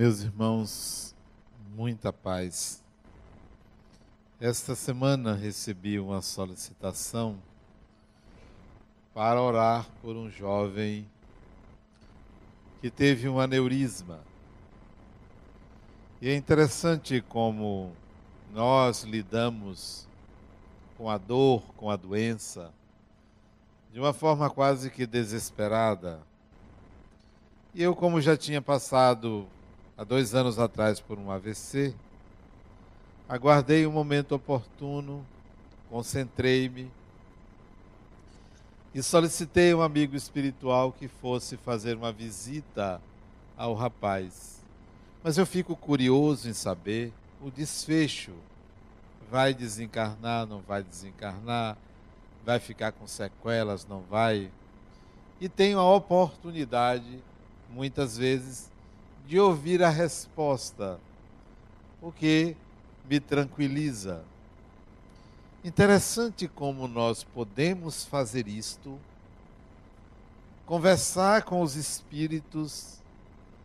Meus irmãos, muita paz. Esta semana recebi uma solicitação para orar por um jovem que teve um aneurisma. E é interessante como nós lidamos com a dor, com a doença, de uma forma quase que desesperada. E eu, como já tinha passado há dois anos atrás por um AVC, aguardei o um momento oportuno, concentrei-me e solicitei um amigo espiritual que fosse fazer uma visita ao rapaz. Mas eu fico curioso em saber o desfecho. Vai desencarnar, não vai desencarnar? Vai ficar com sequelas, não vai? E tenho a oportunidade, muitas vezes, de ouvir a resposta, o que me tranquiliza. Interessante como nós podemos fazer isto, conversar com os espíritos,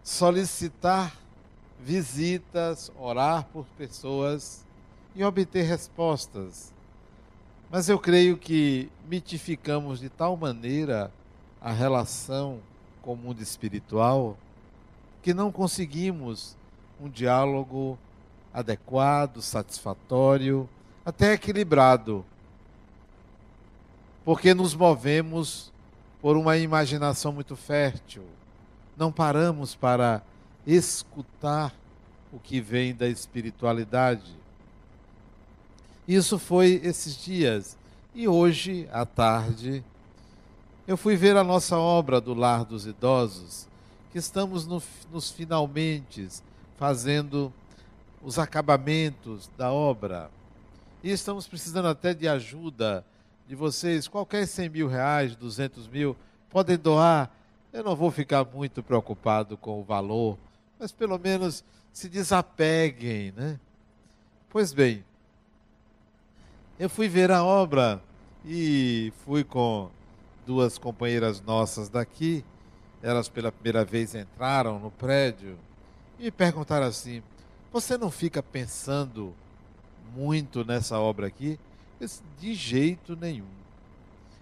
solicitar visitas, orar por pessoas e obter respostas. Mas eu creio que mitificamos de tal maneira a relação com o mundo espiritual que não conseguimos um diálogo adequado, satisfatório, até equilibrado. Porque nos movemos por uma imaginação muito fértil. Não paramos para escutar o que vem da espiritualidade. Isso foi esses dias. E hoje, à tarde, eu fui ver a nossa obra do Lar dos Idosos que estamos no, nos finalmente fazendo os acabamentos da obra. E estamos precisando até de ajuda de vocês. Qualquer 100 mil reais, 200 mil, podem doar. Eu não vou ficar muito preocupado com o valor, mas pelo menos se desapeguem, né? Pois bem, eu fui ver a obra e fui com duas companheiras nossas daqui elas pela primeira vez entraram no prédio e perguntaram assim: Você não fica pensando muito nessa obra aqui? disse, de jeito nenhum.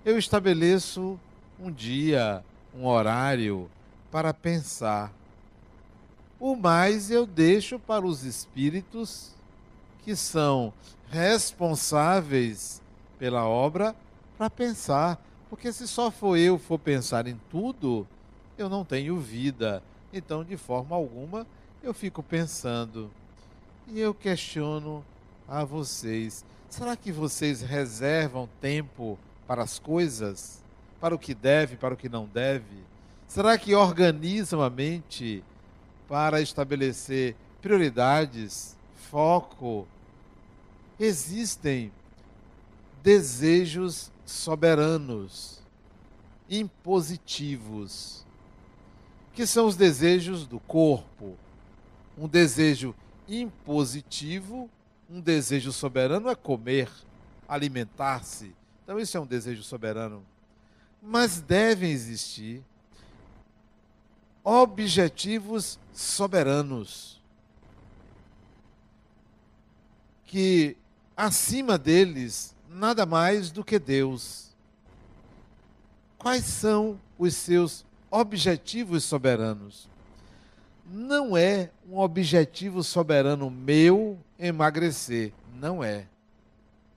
Eu estabeleço um dia, um horário para pensar. O mais eu deixo para os espíritos que são responsáveis pela obra para pensar. Porque se só for eu for pensar em tudo, eu não tenho vida. Então, de forma alguma, eu fico pensando. E eu questiono a vocês: será que vocês reservam tempo para as coisas? Para o que deve, para o que não deve? Será que organizam a mente para estabelecer prioridades, foco? Existem desejos soberanos, impositivos que são os desejos do corpo. Um desejo impositivo, um desejo soberano é comer, alimentar-se. Então, isso é um desejo soberano. Mas devem existir objetivos soberanos que acima deles nada mais do que Deus. Quais são os seus objetivos soberanos. Não é um objetivo soberano meu emagrecer. Não é.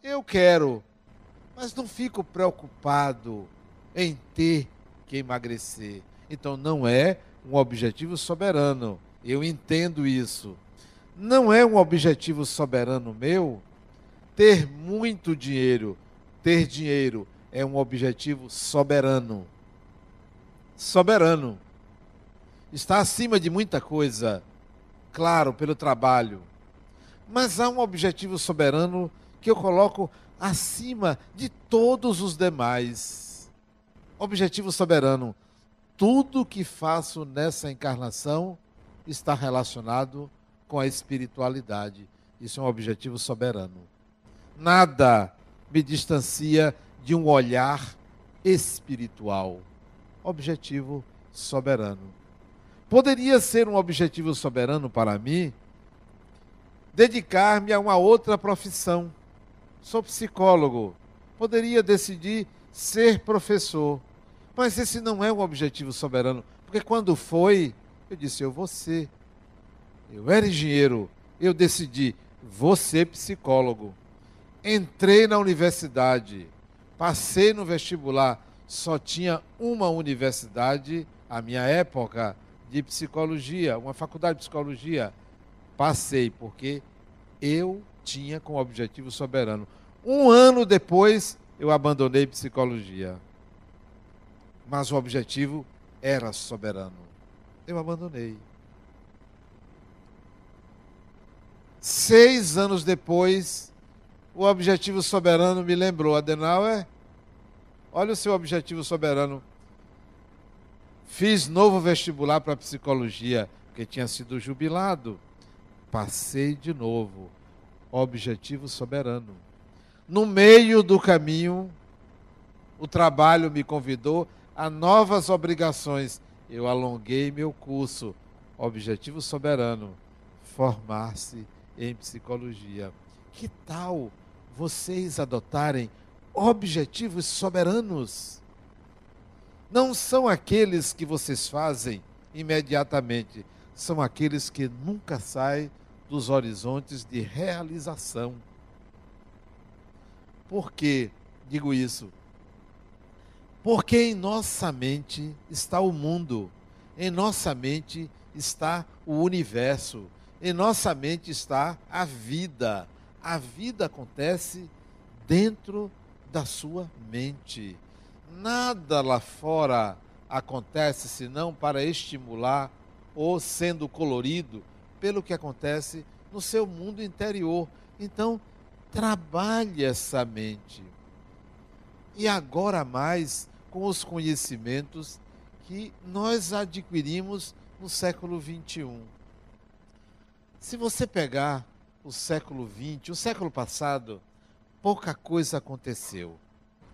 Eu quero, mas não fico preocupado em ter que emagrecer. Então não é um objetivo soberano. Eu entendo isso. Não é um objetivo soberano meu ter muito dinheiro. Ter dinheiro é um objetivo soberano soberano. Está acima de muita coisa, claro, pelo trabalho. Mas há um objetivo soberano que eu coloco acima de todos os demais. Objetivo soberano. Tudo que faço nessa encarnação está relacionado com a espiritualidade. Isso é um objetivo soberano. Nada me distancia de um olhar espiritual objetivo soberano. Poderia ser um objetivo soberano para mim dedicar-me a uma outra profissão. Sou psicólogo. Poderia decidir ser professor. Mas esse não é um objetivo soberano. Porque quando foi, eu disse, eu vou ser. Eu era engenheiro. Eu decidi, vou ser psicólogo. Entrei na universidade. Passei no vestibular. Só tinha uma universidade, a minha época, de psicologia, uma faculdade de psicologia. Passei, porque eu tinha como objetivo soberano. Um ano depois, eu abandonei psicologia. Mas o objetivo era soberano. Eu abandonei. Seis anos depois, o objetivo soberano me lembrou. Adenauer, olha o seu objetivo soberano. Fiz novo vestibular para psicologia, porque tinha sido jubilado. Passei de novo. Objetivo soberano. No meio do caminho, o trabalho me convidou a novas obrigações. Eu alonguei meu curso. Objetivo soberano: formar-se em psicologia. Que tal vocês adotarem objetivos soberanos? Não são aqueles que vocês fazem imediatamente, são aqueles que nunca saem dos horizontes de realização. Por que digo isso? Porque em nossa mente está o mundo, em nossa mente está o universo, em nossa mente está a vida. A vida acontece dentro da sua mente. Nada lá fora acontece senão para estimular ou sendo colorido pelo que acontece no seu mundo interior. Então, trabalhe essa mente. E agora mais com os conhecimentos que nós adquirimos no século 21. Se você pegar o século 20, o século passado, pouca coisa aconteceu,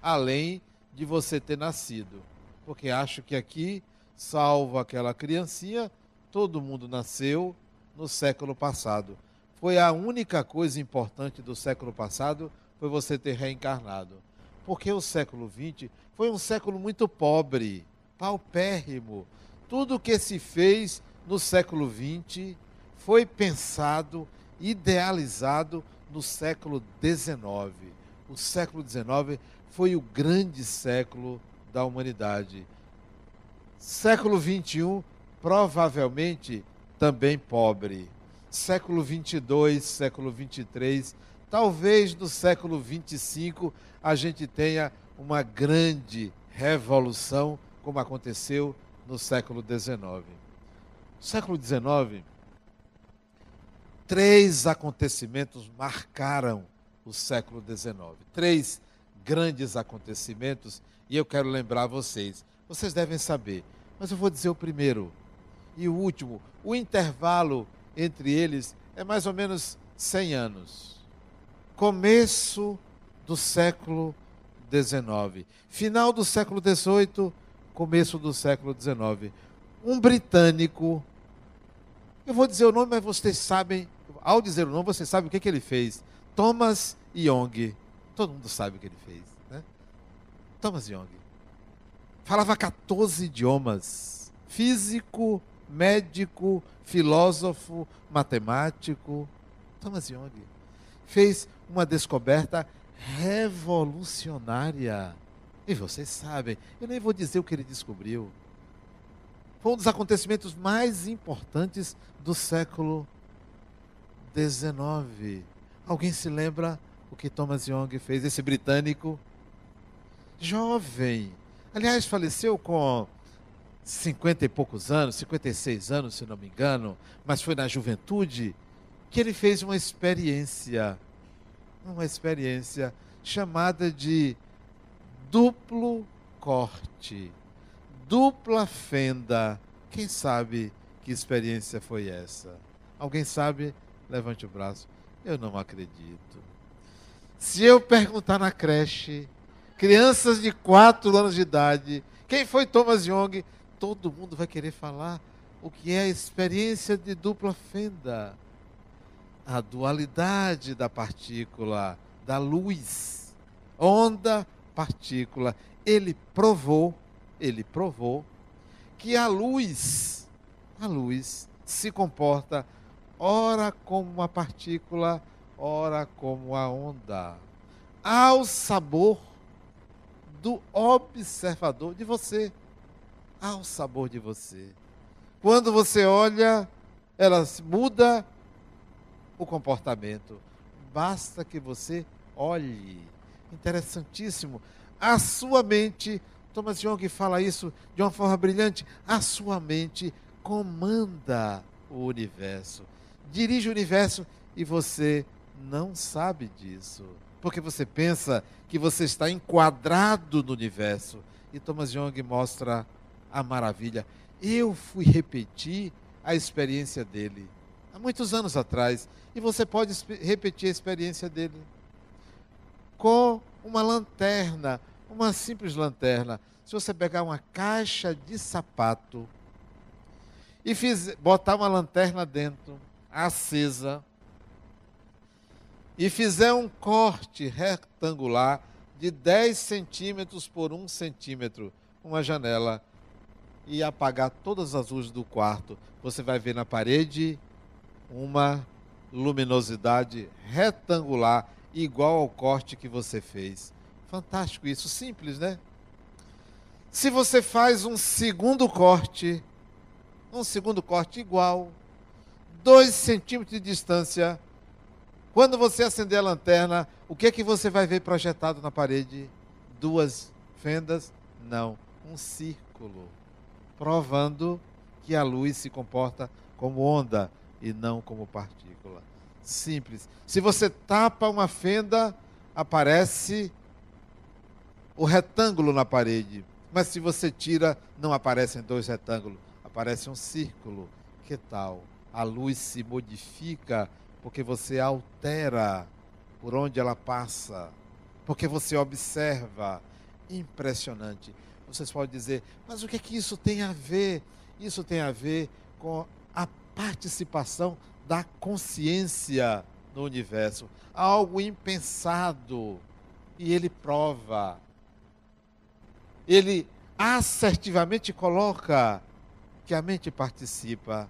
além de você ter nascido. Porque acho que aqui, salvo aquela criancinha, todo mundo nasceu no século passado. Foi a única coisa importante do século passado foi você ter reencarnado. Porque o século XX foi um século muito pobre, paupérrimo. Tudo que se fez no século XX foi pensado, idealizado no século XIX. O século XIX foi o grande século da humanidade. Século XXI, provavelmente também pobre. Século 22, século 23, talvez no século 25 a gente tenha uma grande revolução, como aconteceu no século 19. século 19, três acontecimentos marcaram o século 19. Três grandes acontecimentos e eu quero lembrar vocês. Vocês devem saber, mas eu vou dizer o primeiro e o último, o intervalo entre eles é mais ou menos 100 anos. Começo do século XIX, final do século XVIII, começo do século XIX. Um britânico, eu vou dizer o nome, mas vocês sabem, ao dizer o nome, vocês sabem o que, que ele fez. Thomas Young. Todo mundo sabe o que ele fez. Né? Thomas Young. Falava 14 idiomas. Físico, médico, filósofo, matemático. Thomas Young fez uma descoberta revolucionária. E vocês sabem, eu nem vou dizer o que ele descobriu. Foi um dos acontecimentos mais importantes do século XIX. Alguém se lembra o que Thomas Young fez? Esse britânico, jovem. Aliás, faleceu com 50 e poucos anos, 56 anos, se não me engano, mas foi na juventude que ele fez uma experiência, uma experiência chamada de duplo corte, dupla fenda. Quem sabe que experiência foi essa? Alguém sabe? Levante o braço. Eu não acredito. Se eu perguntar na creche, crianças de 4 anos de idade, quem foi Thomas Young? todo mundo vai querer falar o que é a experiência de dupla fenda, a dualidade da partícula, da luz, onda, partícula. Ele provou, ele provou que a luz, a luz se comporta ora como uma partícula, ora como a onda, ao sabor do observador de você, ao sabor de você. Quando você olha, ela muda o comportamento. Basta que você olhe. Interessantíssimo. A sua mente, Thomas Young fala isso de uma forma brilhante, a sua mente comanda o universo, dirige o universo e você não sabe disso. Porque você pensa que você está enquadrado no universo. E Thomas Young mostra a maravilha. Eu fui repetir a experiência dele há muitos anos atrás. E você pode repetir a experiência dele com uma lanterna, uma simples lanterna. Se você pegar uma caixa de sapato e fiz, botar uma lanterna dentro, acesa, e fizer um corte retangular de 10 centímetros por 1 centímetro, uma janela e apagar todas as luzes do quarto, você vai ver na parede uma luminosidade retangular igual ao corte que você fez. Fantástico isso, simples, né? Se você faz um segundo corte, um segundo corte igual, dois centímetros de distância, quando você acender a lanterna, o que é que você vai ver projetado na parede? Duas fendas? Não, um círculo provando que a luz se comporta como onda e não como partícula. Simples. Se você tapa uma fenda, aparece o retângulo na parede. Mas se você tira, não aparecem dois retângulos, aparece um círculo. Que tal? A luz se modifica porque você altera por onde ela passa, porque você observa. Impressionante. Vocês podem dizer, mas o que é que isso tem a ver? Isso tem a ver com a participação da consciência no universo, algo impensado. E ele prova. Ele assertivamente coloca que a mente participa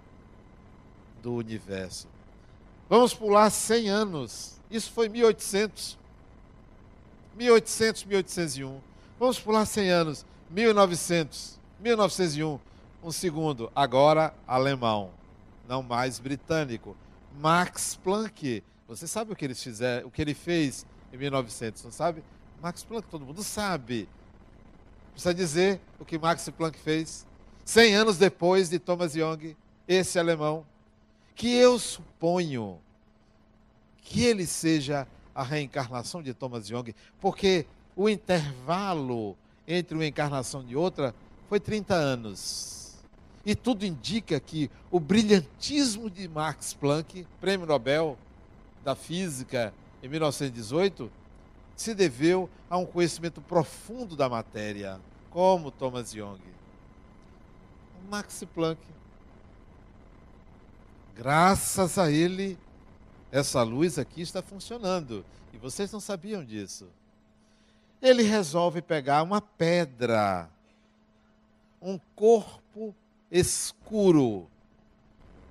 do universo. Vamos pular 100 anos. Isso foi 1800. 1800, 1801. Vamos pular 100 anos. 1900, 1901, um segundo, agora alemão, não mais britânico. Max Planck, você sabe o que, o que ele fez em 1900, não sabe? Max Planck, todo mundo sabe. Precisa dizer o que Max Planck fez 100 anos depois de Thomas Young, esse alemão, que eu suponho que ele seja a reencarnação de Thomas Young, porque o intervalo entre uma encarnação de outra foi 30 anos. E tudo indica que o brilhantismo de Max Planck, prêmio Nobel da Física em 1918, se deveu a um conhecimento profundo da matéria, como Thomas Young. Max Planck, graças a ele, essa luz aqui está funcionando. E vocês não sabiam disso ele resolve pegar uma pedra, um corpo escuro,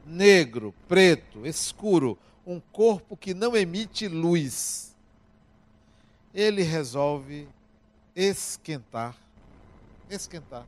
negro, preto, escuro, um corpo que não emite luz. Ele resolve esquentar, esquentar.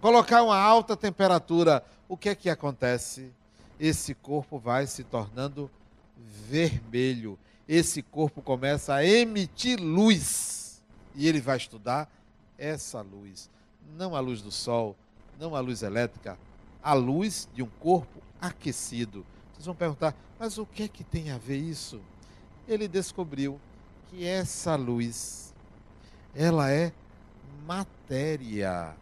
Colocar uma alta temperatura, o que é que acontece? Esse corpo vai se tornando vermelho esse corpo começa a emitir luz. E ele vai estudar essa luz. Não a luz do sol, não a luz elétrica, a luz de um corpo aquecido. Vocês vão perguntar, mas o que é que tem a ver isso? Ele descobriu que essa luz, ela é matéria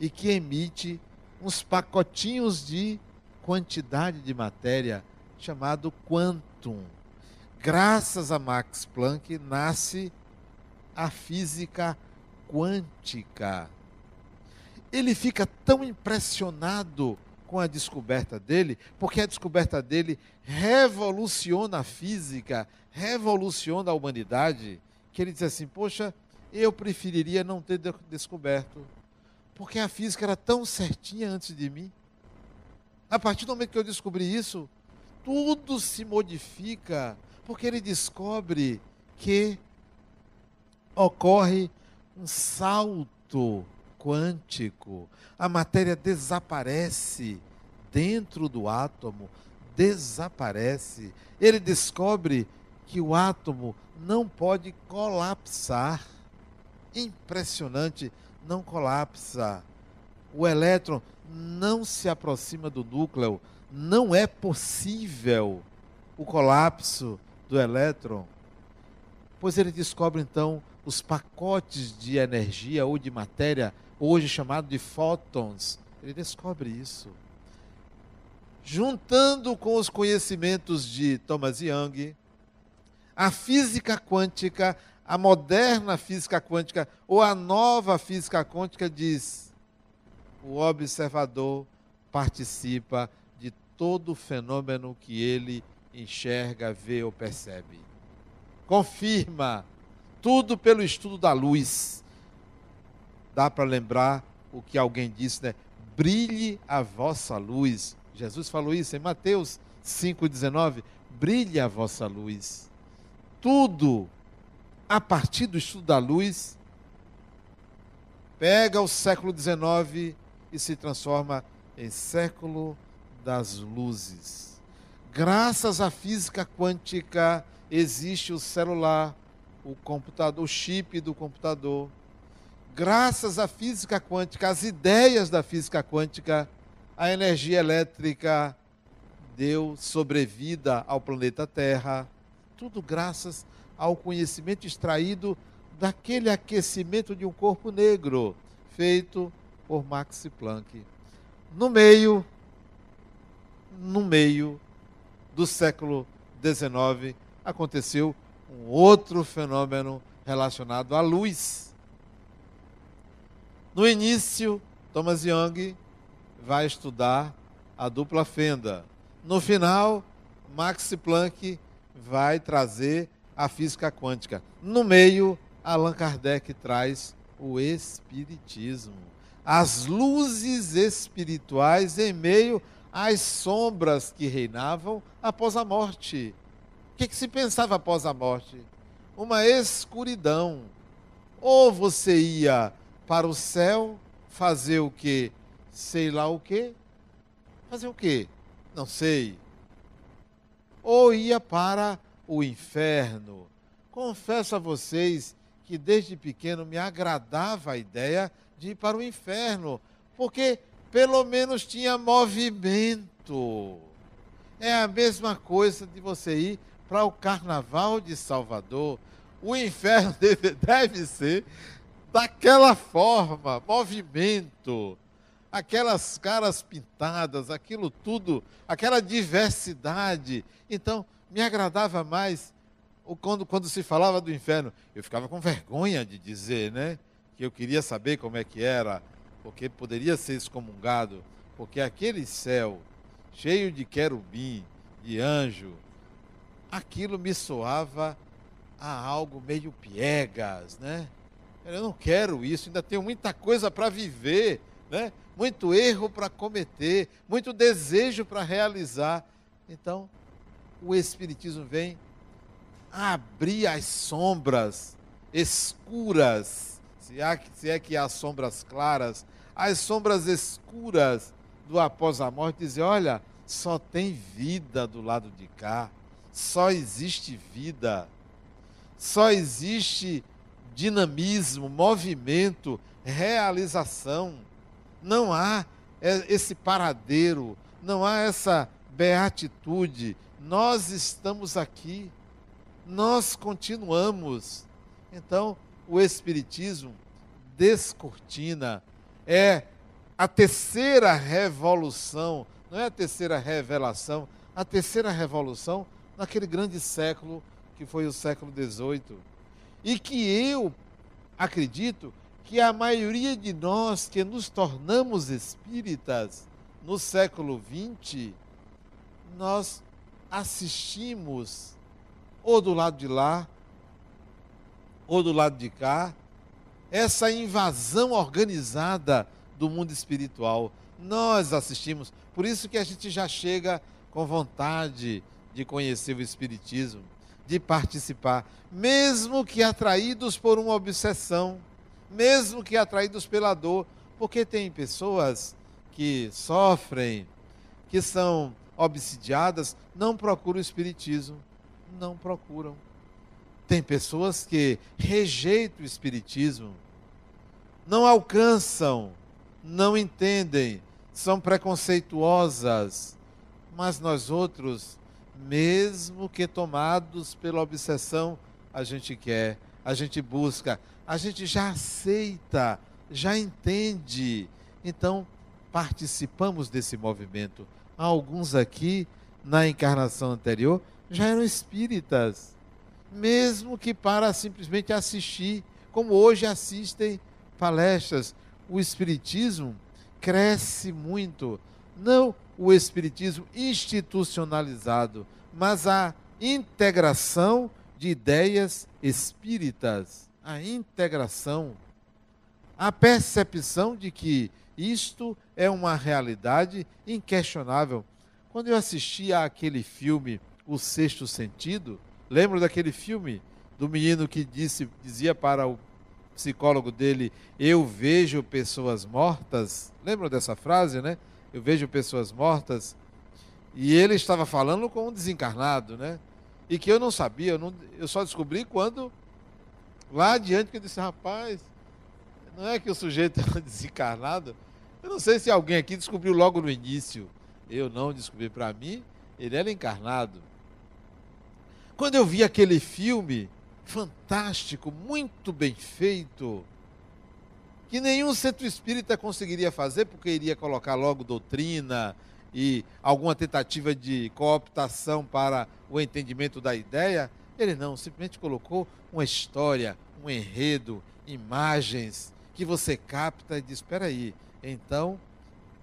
e que emite uns pacotinhos de quantidade de matéria chamado quantum graças a Max Planck, nasce a física quântica. ele fica tão impressionado com a descoberta dele, porque a descoberta dele revoluciona a física, revoluciona a humanidade, que ele diz assim: Poxa, eu preferiria não ter descoberto, porque a física era tão certinha antes de mim. A partir do momento que eu descobri isso, tudo se modifica, porque ele descobre que ocorre um salto quântico. A matéria desaparece dentro do átomo, desaparece. Ele descobre que o átomo não pode colapsar. Impressionante, não colapsa. O elétron não se aproxima do núcleo, não é possível o colapso do elétron. Pois ele descobre então os pacotes de energia ou de matéria, hoje chamado de fótons. Ele descobre isso. Juntando com os conhecimentos de Thomas Young, a física quântica, a moderna física quântica ou a nova física quântica diz: o observador participa de todo fenômeno que ele enxerga, vê ou percebe. Confirma tudo pelo estudo da luz. Dá para lembrar o que alguém disse, né? Brilhe a vossa luz. Jesus falou isso em Mateus 5,19. Brilhe a vossa luz. Tudo a partir do estudo da luz pega o século XIX e se transforma em século das luzes. Graças à física quântica existe o celular, o computador, o chip do computador. Graças à física quântica, às ideias da física quântica, a energia elétrica deu sobrevida ao planeta Terra. Tudo graças ao conhecimento extraído daquele aquecimento de um corpo negro, feito por Max Planck. No meio, no meio do século XIX, aconteceu um outro fenômeno relacionado à luz. No início, Thomas Young vai estudar a dupla fenda. No final, Max Planck vai trazer a física quântica. No meio, Allan Kardec traz o espiritismo. As luzes espirituais em meio às sombras que reinavam após a morte que, que se pensava após a morte? Uma escuridão. Ou você ia para o céu fazer o que? Sei lá o que? Fazer o que? Não sei. Ou ia para o inferno. Confesso a vocês que desde pequeno me agradava a ideia de ir para o inferno, porque pelo menos tinha movimento. É a mesma coisa de você ir para o carnaval de Salvador, o inferno deve, deve ser daquela forma, movimento, aquelas caras pintadas, aquilo tudo, aquela diversidade. Então, me agradava mais quando, quando se falava do inferno. Eu ficava com vergonha de dizer, né? Que eu queria saber como é que era, porque poderia ser excomungado, porque aquele céu cheio de querubim, de anjo, aquilo me soava a algo meio piegas, né? Eu não quero isso, ainda tenho muita coisa para viver, né? Muito erro para cometer, muito desejo para realizar. Então, o espiritismo vem abrir as sombras escuras, se, há, se é que há sombras claras, as sombras escuras do após a morte, dizer, olha, só tem vida do lado de cá só existe vida, só existe dinamismo, movimento, realização. Não há esse paradeiro, não há essa beatitude. Nós estamos aqui, nós continuamos. Então, o Espiritismo descortina, é a terceira revolução, não é a terceira revelação, a terceira revolução naquele grande século que foi o século XVIII. E que eu acredito que a maioria de nós que nos tornamos espíritas no século XX, nós assistimos ou do lado de lá, ou do lado de cá, essa invasão organizada do mundo espiritual. Nós assistimos, por isso que a gente já chega com vontade de conhecer o Espiritismo, de participar, mesmo que atraídos por uma obsessão, mesmo que atraídos pela dor, porque tem pessoas que sofrem, que são obsidiadas, não procuram o Espiritismo, não procuram. Tem pessoas que rejeitam o Espiritismo, não alcançam, não entendem, são preconceituosas, mas nós outros, mesmo que tomados pela obsessão, a gente quer, a gente busca, a gente já aceita, já entende. Então, participamos desse movimento. Alguns aqui, na encarnação anterior, já eram espíritas, mesmo que para simplesmente assistir, como hoje assistem palestras. O espiritismo cresce muito, não o espiritismo institucionalizado, mas a integração de ideias espíritas, a integração, a percepção de que isto é uma realidade inquestionável. Quando eu assisti àquele filme O Sexto Sentido, lembro daquele filme do menino que disse, dizia para o psicólogo dele: Eu vejo pessoas mortas. Lembram dessa frase, né? Eu vejo pessoas mortas. E ele estava falando com um desencarnado, né? E que eu não sabia, eu, não, eu só descobri quando, lá adiante, que eu disse: Rapaz, não é que o sujeito é desencarnado? Eu não sei se alguém aqui descobriu logo no início. Eu não descobri. Para mim, ele era encarnado. Quando eu vi aquele filme fantástico, muito bem feito, que nenhum centro espírita conseguiria fazer, porque iria colocar logo doutrina e alguma tentativa de cooptação para o entendimento da ideia, ele não, simplesmente colocou uma história, um enredo, imagens que você capta e diz: espera aí, então,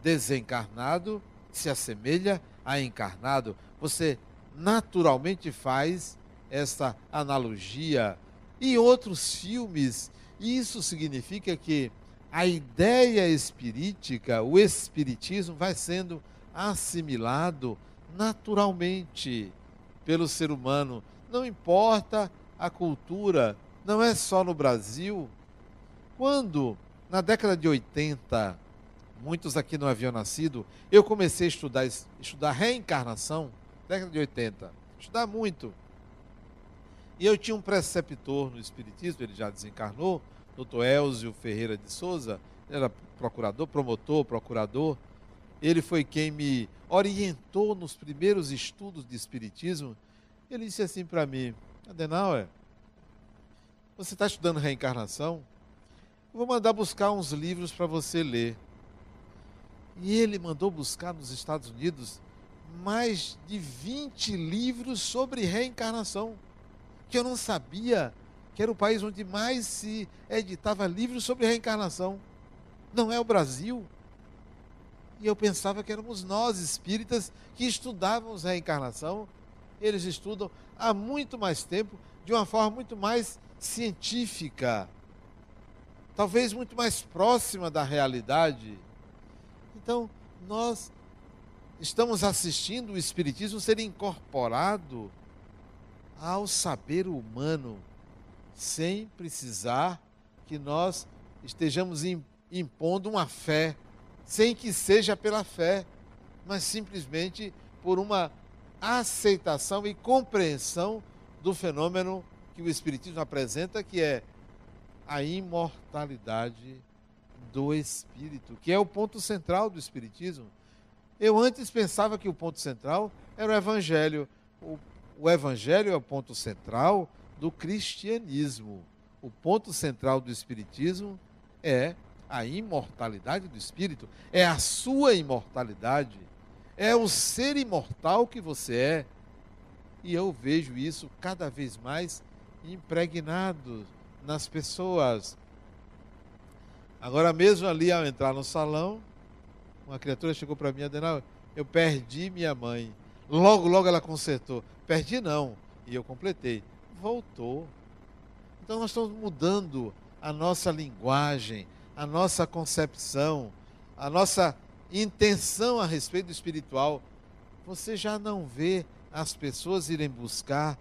desencarnado se assemelha a encarnado. Você naturalmente faz essa analogia. E outros filmes, isso significa que a ideia espirítica, o espiritismo, vai sendo assimilado naturalmente pelo ser humano. Não importa a cultura, não é só no Brasil. Quando, na década de 80, muitos aqui não haviam nascido, eu comecei a estudar, estudar reencarnação, década de 80, estudar muito. E eu tinha um preceptor no Espiritismo, ele já desencarnou, doutor Elzio Ferreira de Souza, era procurador, promotor, procurador. Ele foi quem me orientou nos primeiros estudos de Espiritismo. Ele disse assim para mim, Adenauer, você está estudando reencarnação? Eu vou mandar buscar uns livros para você ler. E ele mandou buscar nos Estados Unidos mais de 20 livros sobre reencarnação que eu não sabia que era o país onde mais se editava livros sobre reencarnação. Não é o Brasil. E eu pensava que éramos nós, espíritas, que estudávamos reencarnação. Eles estudam há muito mais tempo, de uma forma muito mais científica, talvez muito mais próxima da realidade. Então, nós estamos assistindo o Espiritismo ser incorporado ao saber humano, sem precisar que nós estejamos impondo uma fé, sem que seja pela fé, mas simplesmente por uma aceitação e compreensão do fenômeno que o Espiritismo apresenta, que é a imortalidade do espírito, que é o ponto central do Espiritismo. Eu antes pensava que o ponto central era o Evangelho. O o Evangelho é o ponto central do cristianismo. O ponto central do Espiritismo é a imortalidade do Espírito, é a sua imortalidade, é o ser imortal que você é. E eu vejo isso cada vez mais impregnado nas pessoas. Agora mesmo ali ao entrar no salão, uma criatura chegou para mim, Adenal, eu perdi minha mãe. Logo, logo ela consertou. Perdi não. E eu completei. Voltou. Então nós estamos mudando a nossa linguagem, a nossa concepção, a nossa intenção a respeito do espiritual. Você já não vê as pessoas irem buscar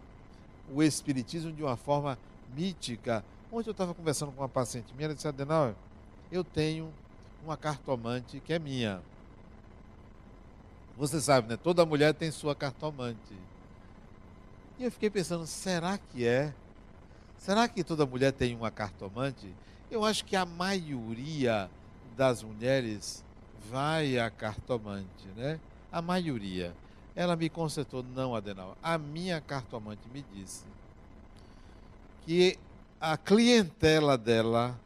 o espiritismo de uma forma mítica. Ontem eu estava conversando com uma paciente minha, ela disse, Adenal, eu tenho uma cartomante que é minha. Você sabe, né? Toda mulher tem sua cartomante. E eu fiquei pensando, será que é? Será que toda mulher tem uma cartomante? Eu acho que a maioria das mulheres vai a cartomante, né? A maioria. Ela me consertou, não, Adenal. A minha cartomante me disse que a clientela dela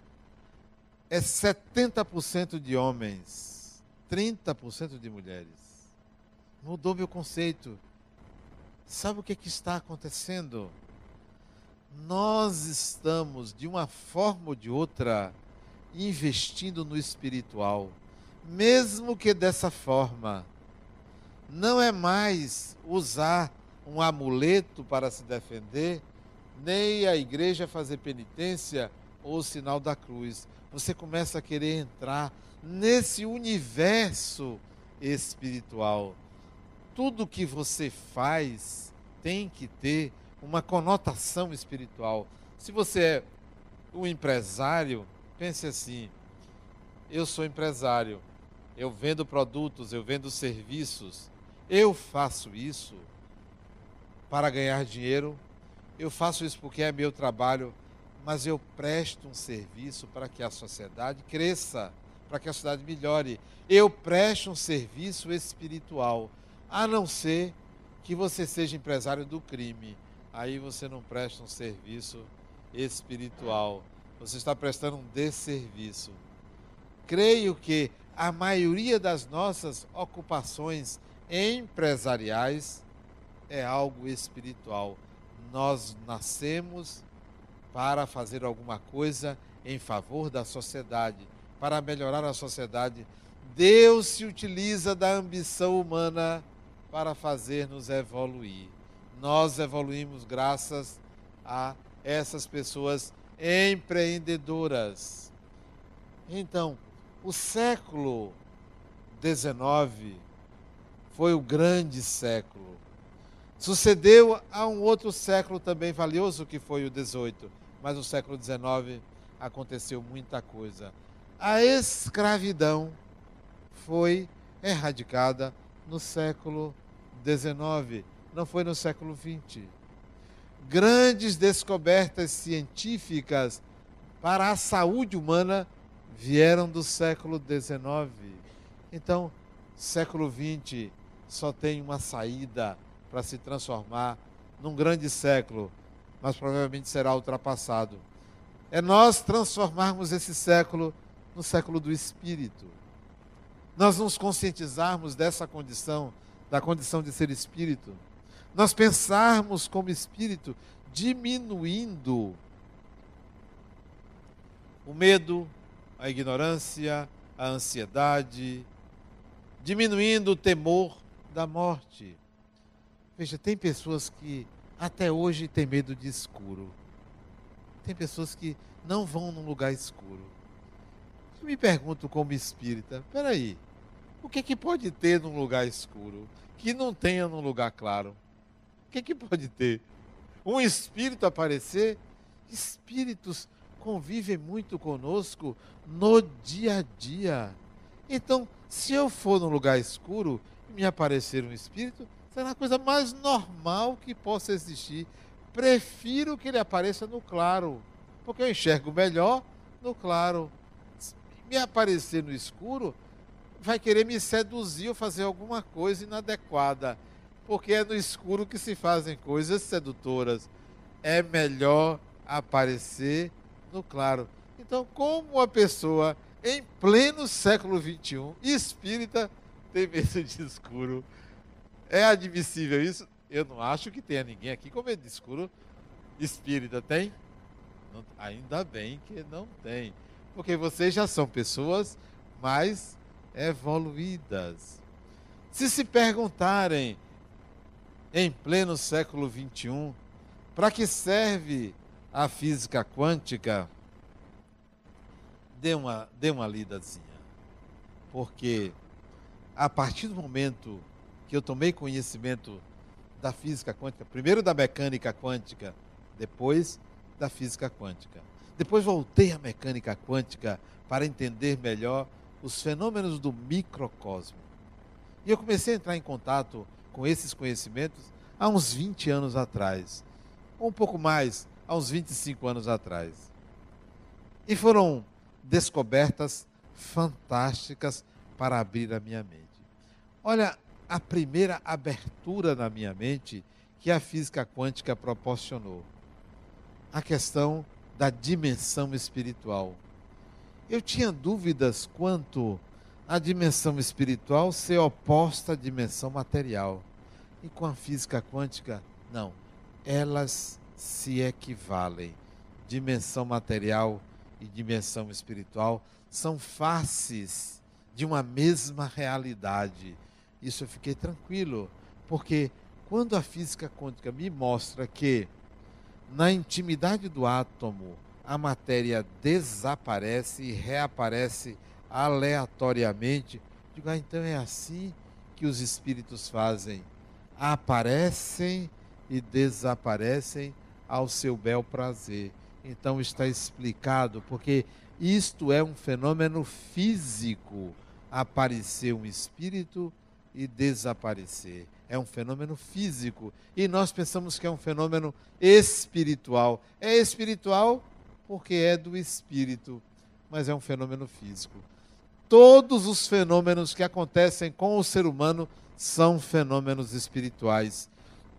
é 70% de homens, 30% de mulheres. Mudou meu conceito. Sabe o que, é que está acontecendo? Nós estamos, de uma forma ou de outra, investindo no espiritual. Mesmo que dessa forma, não é mais usar um amuleto para se defender, nem a igreja fazer penitência ou o sinal da cruz você começa a querer entrar nesse universo espiritual. Tudo que você faz tem que ter uma conotação espiritual. Se você é um empresário, pense assim: eu sou empresário, eu vendo produtos, eu vendo serviços, eu faço isso para ganhar dinheiro, eu faço isso porque é meu trabalho mas eu presto um serviço para que a sociedade cresça, para que a sociedade melhore. Eu presto um serviço espiritual, a não ser que você seja empresário do crime. Aí você não presta um serviço espiritual. Você está prestando um desserviço. Creio que a maioria das nossas ocupações empresariais é algo espiritual. Nós nascemos para fazer alguma coisa em favor da sociedade, para melhorar a sociedade. Deus se utiliza da ambição humana para fazer-nos evoluir. Nós evoluímos graças a essas pessoas empreendedoras. Então, o século XIX foi o grande século. Sucedeu a um outro século também valioso, que foi o XVIII mas no século XIX aconteceu muita coisa. A escravidão foi erradicada no século XIX, não foi no século XX. Grandes descobertas científicas para a saúde humana vieram do século XIX. Então, século XX só tem uma saída para se transformar num grande século mas provavelmente será ultrapassado. É nós transformarmos esse século no século do Espírito. Nós nos conscientizarmos dessa condição, da condição de ser Espírito. Nós pensarmos como Espírito, diminuindo o medo, a ignorância, a ansiedade, diminuindo o temor da morte. Veja, tem pessoas que até hoje tem medo de escuro. Tem pessoas que não vão num lugar escuro. Eu me pergunto como espírita, peraí, o que, que pode ter num lugar escuro que não tenha num lugar claro? O que, que pode ter? Um espírito aparecer? Espíritos convivem muito conosco no dia a dia. Então, se eu for num lugar escuro e me aparecer um espírito, será a coisa mais normal que possa existir. Prefiro que ele apareça no claro, porque eu enxergo melhor no claro. Me aparecer no escuro, vai querer me seduzir ou fazer alguma coisa inadequada, porque é no escuro que se fazem coisas sedutoras. É melhor aparecer no claro. Então, como uma pessoa em pleno século XXI, espírita, tem medo de escuro? É admissível isso? Eu não acho que tenha ninguém aqui com medo de escuro espírita. Tem? Ainda bem que não tem. porque vocês já são pessoas mais evoluídas. Se se perguntarem em pleno século XXI, para que serve a física quântica? Dê uma, dê uma lidazinha. Porque a partir do momento que eu tomei conhecimento da física quântica, primeiro da mecânica quântica, depois da física quântica. Depois voltei à mecânica quântica para entender melhor os fenômenos do microcosmo. E eu comecei a entrar em contato com esses conhecimentos há uns 20 anos atrás, ou um pouco mais, há uns 25 anos atrás. E foram descobertas fantásticas para abrir a minha mente. Olha, a primeira abertura na minha mente que a física quântica proporcionou. A questão da dimensão espiritual. Eu tinha dúvidas quanto à dimensão espiritual ser oposta à dimensão material. E com a física quântica, não. Elas se equivalem. Dimensão material e dimensão espiritual são faces de uma mesma realidade. Isso eu fiquei tranquilo, porque quando a física quântica me mostra que na intimidade do átomo a matéria desaparece e reaparece aleatoriamente, digo, ah, então é assim que os espíritos fazem. Aparecem e desaparecem ao seu bel prazer. Então está explicado, porque isto é um fenômeno físico. Aparecer um espírito e desaparecer. É um fenômeno físico. E nós pensamos que é um fenômeno espiritual. É espiritual porque é do espírito, mas é um fenômeno físico. Todos os fenômenos que acontecem com o ser humano são fenômenos espirituais.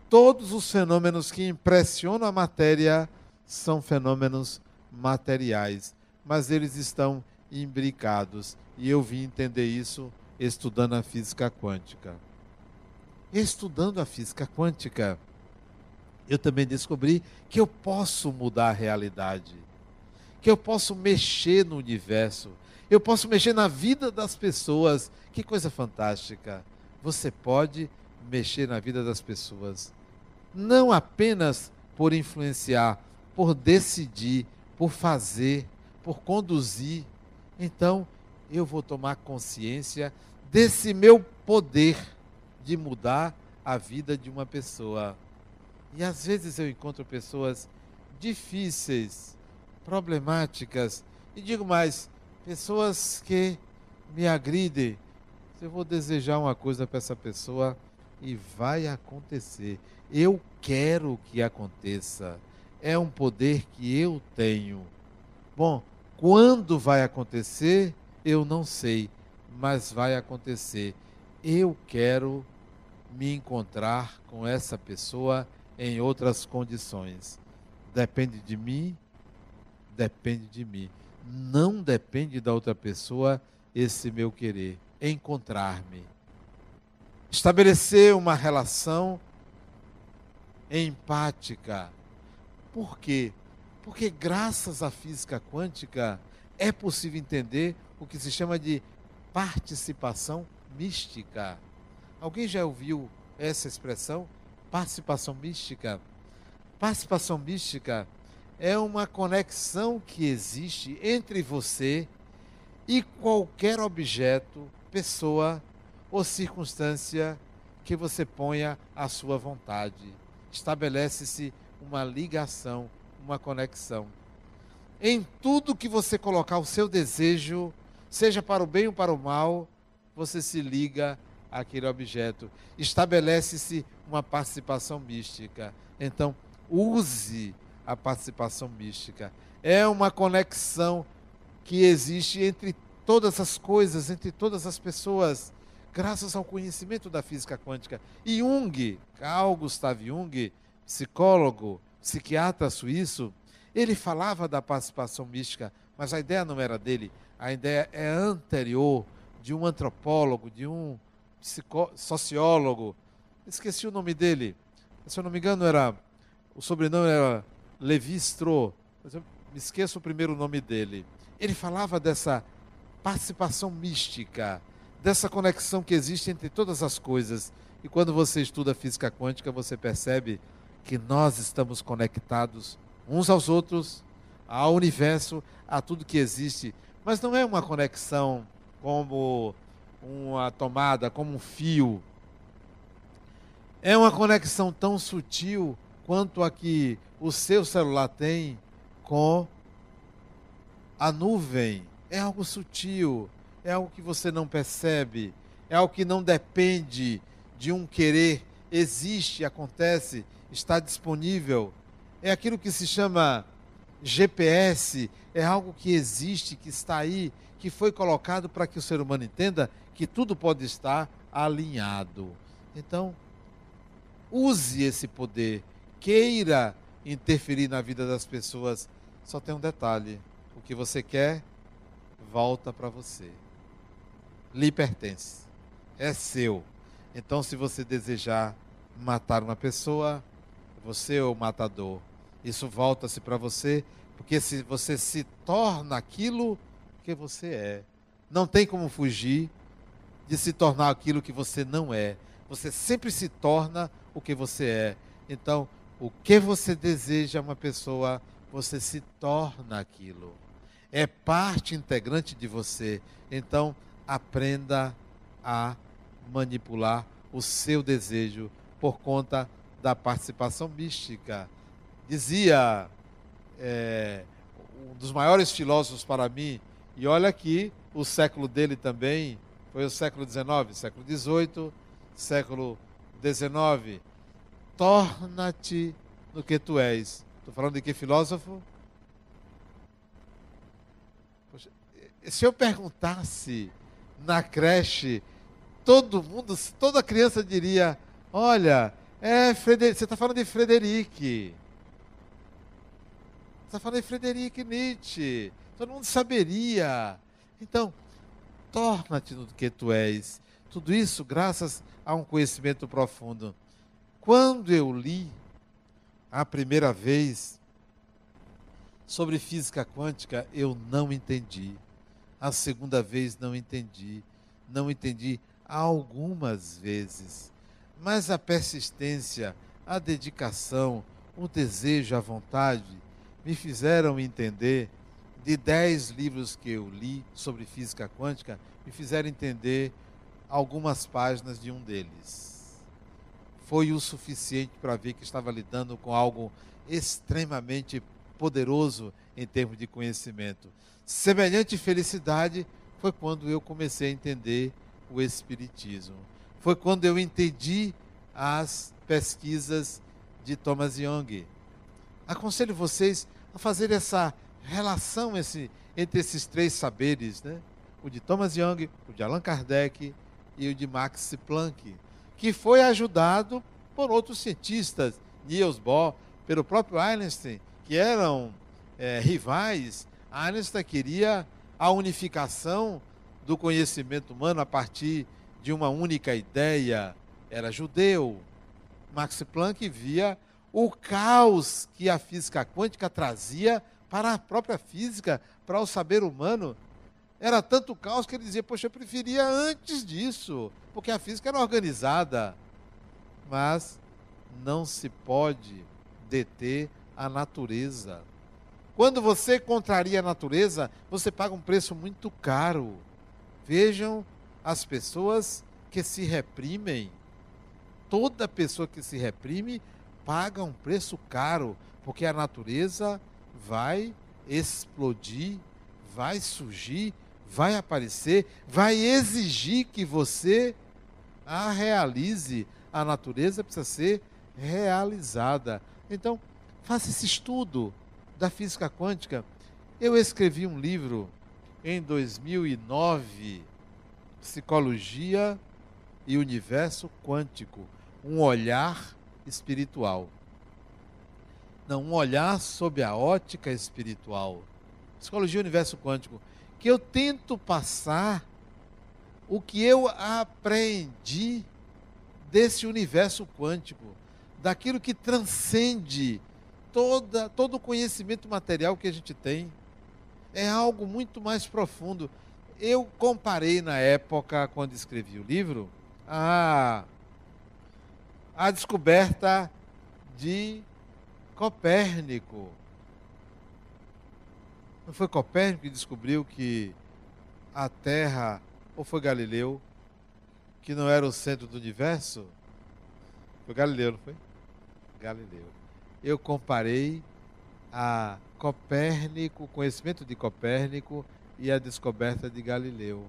Todos os fenômenos que impressionam a matéria são fenômenos materiais, mas eles estão imbricados. E eu vim entender isso estudando a física quântica. Estudando a física quântica, eu também descobri que eu posso mudar a realidade, que eu posso mexer no universo, eu posso mexer na vida das pessoas. Que coisa fantástica! Você pode mexer na vida das pessoas, não apenas por influenciar, por decidir, por fazer, por conduzir. Então, eu vou tomar consciência desse meu poder de mudar a vida de uma pessoa. E às vezes eu encontro pessoas difíceis, problemáticas, e digo mais, pessoas que me agridem. Eu vou desejar uma coisa para essa pessoa e vai acontecer. Eu quero que aconteça. É um poder que eu tenho. Bom, quando vai acontecer, eu não sei, mas vai acontecer. Eu quero me encontrar com essa pessoa em outras condições. Depende de mim, depende de mim. Não depende da outra pessoa esse meu querer. Encontrar-me. Estabelecer uma relação empática. Por quê? Porque graças à física quântica é possível entender o que se chama de participação mística. Alguém já ouviu essa expressão? Participação mística. Participação mística é uma conexão que existe entre você e qualquer objeto, pessoa ou circunstância que você ponha à sua vontade. Estabelece-se uma ligação, uma conexão. Em tudo que você colocar o seu desejo, seja para o bem ou para o mal, você se liga àquele objeto. Estabelece-se uma participação mística. Então, use a participação mística. É uma conexão que existe entre todas as coisas, entre todas as pessoas, graças ao conhecimento da física quântica. E Jung, Carl Gustav Jung, psicólogo, psiquiatra suíço, ele falava da participação mística, mas a ideia não era dele, a ideia é anterior de um antropólogo, de um sociólogo. Esqueci o nome dele. Se eu não me engano, era o sobrenome era Levi Strauss. me esqueço o primeiro nome dele. Ele falava dessa participação mística, dessa conexão que existe entre todas as coisas. E quando você estuda física quântica, você percebe que nós estamos conectados uns aos outros, ao universo, a tudo que existe. Mas não é uma conexão como uma tomada, como um fio. É uma conexão tão sutil quanto a que o seu celular tem com a nuvem. É algo sutil, é algo que você não percebe, é algo que não depende de um querer. Existe, acontece, está disponível. É aquilo que se chama GPS, é algo que existe, que está aí, que foi colocado para que o ser humano entenda que tudo pode estar alinhado. Então, use esse poder, queira interferir na vida das pessoas. Só tem um detalhe: o que você quer volta para você. Lhe pertence. É seu. Então, se você desejar matar uma pessoa, você é o matador. Isso volta-se para você, porque se você se torna aquilo que você é. Não tem como fugir de se tornar aquilo que você não é. Você sempre se torna o que você é. Então, o que você deseja uma pessoa, você se torna aquilo. É parte integrante de você. Então, aprenda a manipular o seu desejo por conta da participação mística. Dizia é, um dos maiores filósofos para mim, e olha aqui, o século dele também foi o século XIX, século XVIII, século XIX. Torna-te no que tu és. Estou falando de que filósofo? Poxa, se eu perguntasse na creche, todo mundo, toda criança diria: Olha, é Frederic, você está falando de Frederic. Você está falando de Frederic Nietzsche. Todo mundo saberia. Então, torna-te no que tu és. Tudo isso graças a um conhecimento profundo. Quando eu li a primeira vez sobre física quântica, eu não entendi. A segunda vez não entendi. Não entendi algumas vezes. Mas a persistência, a dedicação, o desejo, a vontade me fizeram entender de dez livros que eu li sobre física quântica, me fizeram entender algumas páginas de um deles. Foi o suficiente para ver que estava lidando com algo extremamente poderoso em termos de conhecimento. Semelhante felicidade foi quando eu comecei a entender o Espiritismo. Foi quando eu entendi as pesquisas de Thomas Young. Aconselho vocês a fazer essa relação esse, entre esses três saberes, né? o de Thomas Young, o de Allan Kardec e o de Max Planck, que foi ajudado por outros cientistas, Niels Bohr, pelo próprio Einstein, que eram é, rivais. Einstein queria a unificação do conhecimento humano a partir de uma única ideia. Era judeu. Max Planck via o caos que a física quântica trazia para a própria física, para o saber humano. Era tanto caos que ele dizia: Poxa, eu preferia antes disso, porque a física era organizada. Mas não se pode deter a natureza. Quando você contraria a natureza, você paga um preço muito caro. Vejam as pessoas que se reprimem. Toda pessoa que se reprime paga um preço caro, porque a natureza vai explodir, vai surgir, vai aparecer, vai exigir que você a realize. A natureza precisa ser realizada. Então, faça esse estudo da física quântica. Eu escrevi um livro em 2009, Psicologia e Universo Quântico, um olhar espiritual. Não, um olhar sob a ótica espiritual. Psicologia Universo Quântico. Que eu tento passar o que eu aprendi desse universo quântico, daquilo que transcende toda, todo o conhecimento material que a gente tem. É algo muito mais profundo. Eu comparei na época, quando escrevi o livro, a, a descoberta de Copérnico. Não foi Copérnico que descobriu que a Terra, ou foi Galileu, que não era o centro do universo? Foi Galileu, não foi? Galileu. Eu comparei a Copérnico, o conhecimento de Copérnico e a descoberta de Galileu.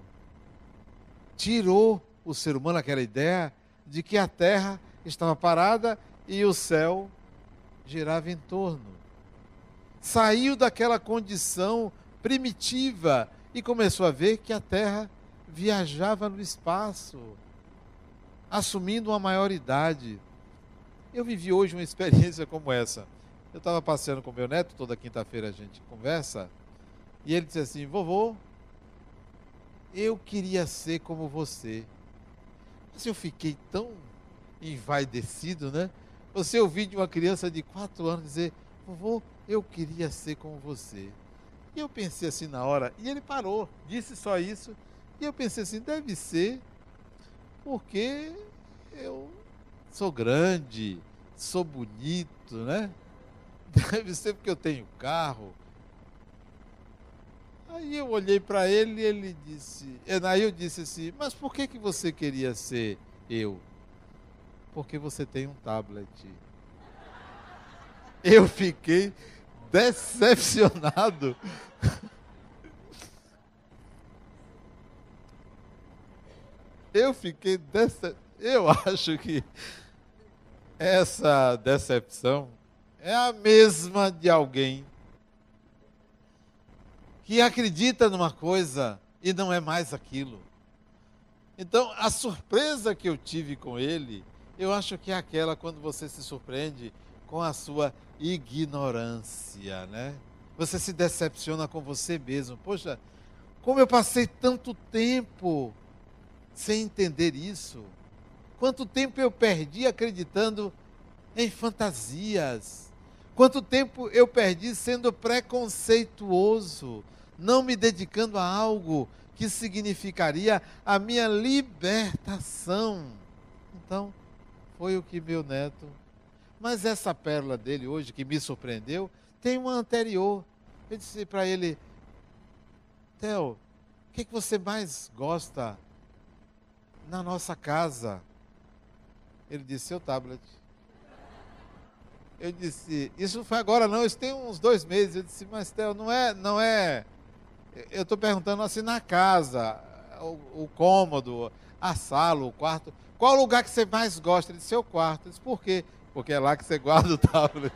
Tirou o ser humano aquela ideia de que a Terra estava parada e o céu girava em torno saiu daquela condição primitiva e começou a ver que a Terra viajava no espaço, assumindo uma maioridade. Eu vivi hoje uma experiência como essa. Eu estava passeando com meu neto, toda quinta-feira a gente conversa, e ele disse assim: Vovô, eu queria ser como você. Mas eu fiquei tão envaidecido, né? Você ouvir de uma criança de quatro anos dizer: Vovô, eu queria ser como você. E eu pensei assim na hora, e ele parou, disse só isso. E eu pensei assim, deve ser porque eu sou grande, sou bonito, né? Deve ser porque eu tenho carro. Aí eu olhei para ele e ele disse, aí eu disse assim, mas por que que você queria ser eu? Porque você tem um tablet. Eu fiquei decepcionado. Eu fiquei dece... Eu acho que essa decepção é a mesma de alguém que acredita numa coisa e não é mais aquilo. Então, a surpresa que eu tive com ele, eu acho que é aquela quando você se surpreende com a sua ignorância, né? Você se decepciona com você mesmo. Poxa, como eu passei tanto tempo sem entender isso? Quanto tempo eu perdi acreditando em fantasias? Quanto tempo eu perdi sendo preconceituoso, não me dedicando a algo que significaria a minha libertação? Então, foi o que meu neto mas essa pérola dele hoje, que me surpreendeu, tem uma anterior. Eu disse para ele, Theo, o que, que você mais gosta na nossa casa? Ele disse, seu tablet. Eu disse, isso foi agora não, isso tem uns dois meses. Eu disse, mas Theo, não é, não é. Eu estou perguntando assim na casa, o, o, cômodo, a sala, o quarto. Qual lugar que você mais gosta? Disse, seu quarto. Eu disse, por quê? Porque é lá que você guarda o tablet.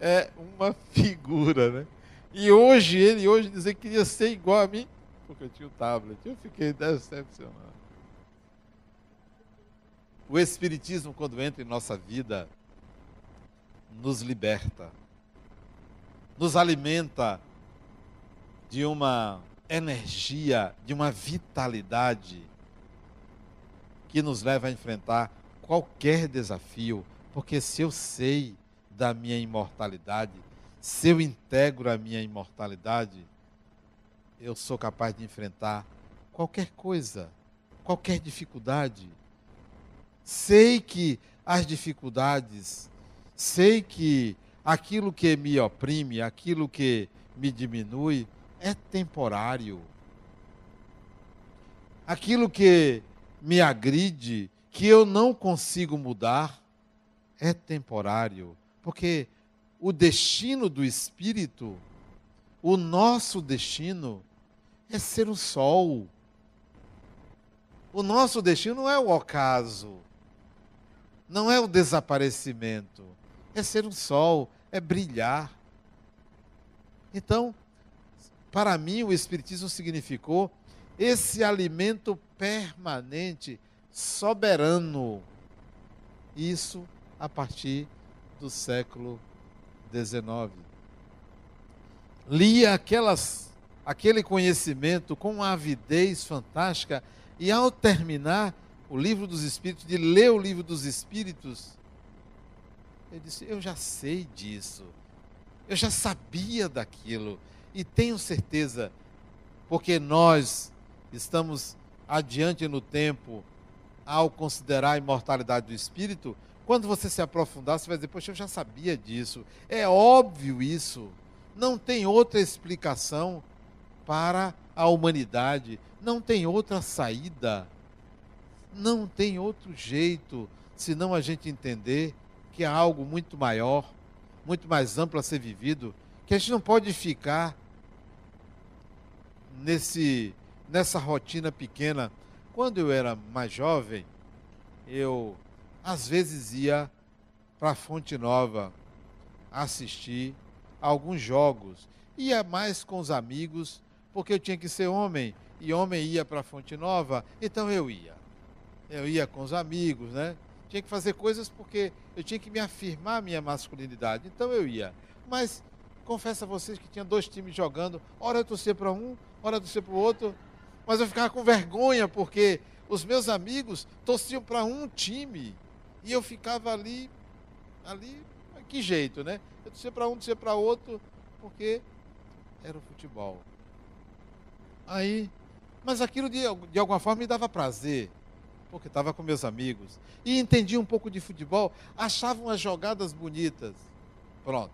É uma figura, né? E hoje, ele hoje dizer que queria ser igual a mim, porque eu tinha o tablet. Eu fiquei decepcionado. O Espiritismo, quando entra em nossa vida, nos liberta, nos alimenta de uma energia, de uma vitalidade que nos leva a enfrentar qualquer desafio, porque se eu sei da minha imortalidade, se eu integro a minha imortalidade, eu sou capaz de enfrentar qualquer coisa, qualquer dificuldade. Sei que as dificuldades, sei que aquilo que me oprime, aquilo que me diminui, é temporário. Aquilo que me agride, que eu não consigo mudar, é temporário. Porque o destino do espírito, o nosso destino, é ser o sol. O nosso destino não é o ocaso, não é o desaparecimento, é ser o sol, é brilhar. Então, para mim, o Espiritismo significou esse alimento permanente, soberano. Isso a partir do século XIX. Lia aquelas, aquele conhecimento com uma avidez fantástica e, ao terminar, o livro dos Espíritos, de ler o livro dos Espíritos, ele disse: Eu já sei disso, eu já sabia daquilo, e tenho certeza, porque nós estamos adiante no tempo ao considerar a imortalidade do espírito, quando você se aprofundar, você vai dizer: Poxa, eu já sabia disso. É óbvio isso. Não tem outra explicação para a humanidade. Não tem outra saída. Não tem outro jeito senão a gente entender que há algo muito maior, muito mais amplo a ser vivido, que a gente não pode ficar nesse nessa rotina pequena. Quando eu era mais jovem, eu às vezes ia para a Fonte Nova assistir alguns jogos. Ia mais com os amigos, porque eu tinha que ser homem, e homem ia para a Fonte Nova, então eu ia. Eu ia com os amigos, né? Tinha que fazer coisas porque eu tinha que me afirmar minha masculinidade, então eu ia. Mas confesso a vocês que tinha dois times jogando, hora eu torcia para um, hora eu torcia para o outro, mas eu ficava com vergonha porque os meus amigos torciam para um time e eu ficava ali, ali, que jeito, né? Eu torcia para um, torcia para outro, porque era o futebol. Aí, mas aquilo de, de alguma forma me dava prazer, porque estava com meus amigos. E entendia um pouco de futebol, achavam as jogadas bonitas. Pronto.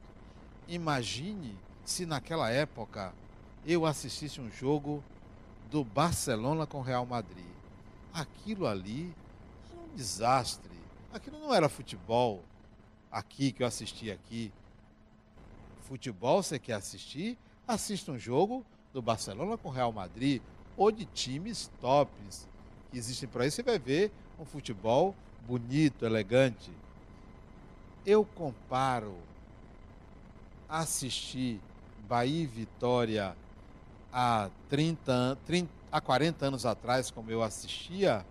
Imagine se naquela época eu assistisse um jogo do Barcelona com Real Madrid. Aquilo ali era um desastre. Aquilo não era futebol aqui que eu assisti aqui. Futebol você quer assistir? Assista um jogo do Barcelona com Real Madrid ou de times tops que existem por aí. Você vai ver um futebol bonito, elegante. Eu comparo assistir Bahia e Vitória há 30, 30, há 40 anos atrás, como eu assistia,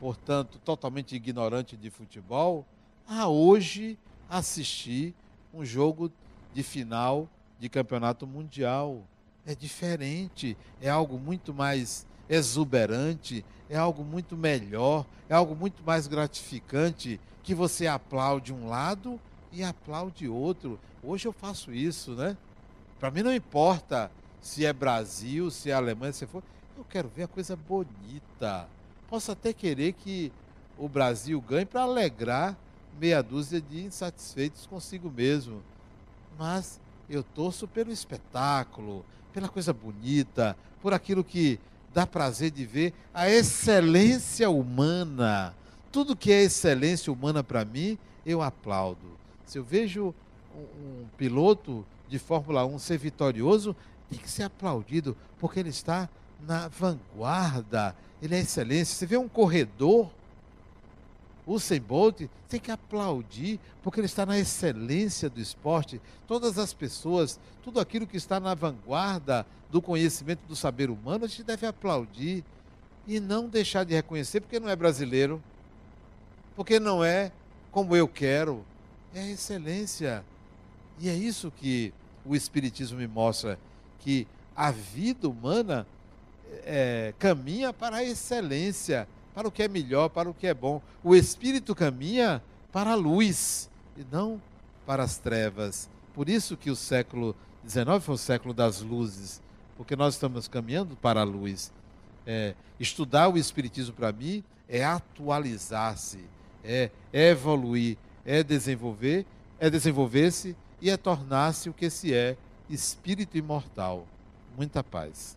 portanto, totalmente ignorante de futebol, a hoje assistir um jogo de final de campeonato mundial. É diferente, é algo muito mais exuberante, é algo muito melhor, é algo muito mais gratificante que você aplaude um lado e aplaude outro. Hoje eu faço isso, né? Para mim não importa se é Brasil, se é Alemanha, se for. Eu quero ver a coisa bonita. Posso até querer que o Brasil ganhe para alegrar meia dúzia de insatisfeitos consigo mesmo. Mas eu torço pelo espetáculo, pela coisa bonita, por aquilo que dá prazer de ver, a excelência humana. Tudo que é excelência humana para mim, eu aplaudo. Se eu vejo um, piloto de Fórmula 1 ser vitorioso, tem que ser aplaudido, porque ele está na vanguarda, ele é excelência. Você vê um corredor o Bolt tem que aplaudir, porque ele está na excelência do esporte. Todas as pessoas, tudo aquilo que está na vanguarda do conhecimento do saber humano, a gente deve aplaudir e não deixar de reconhecer, porque não é brasileiro, porque não é como eu quero. É excelência. E é isso que o Espiritismo me mostra: que a vida humana é, caminha para a excelência para o que é melhor, para o que é bom. O espírito caminha para a luz e não para as trevas. Por isso que o século XIX foi o século das luzes, porque nós estamos caminhando para a luz. É, estudar o espiritismo para mim é atualizar-se, é, evoluir, é desenvolver, é desenvolver-se e é tornar-se o que se é, espírito imortal. Muita paz.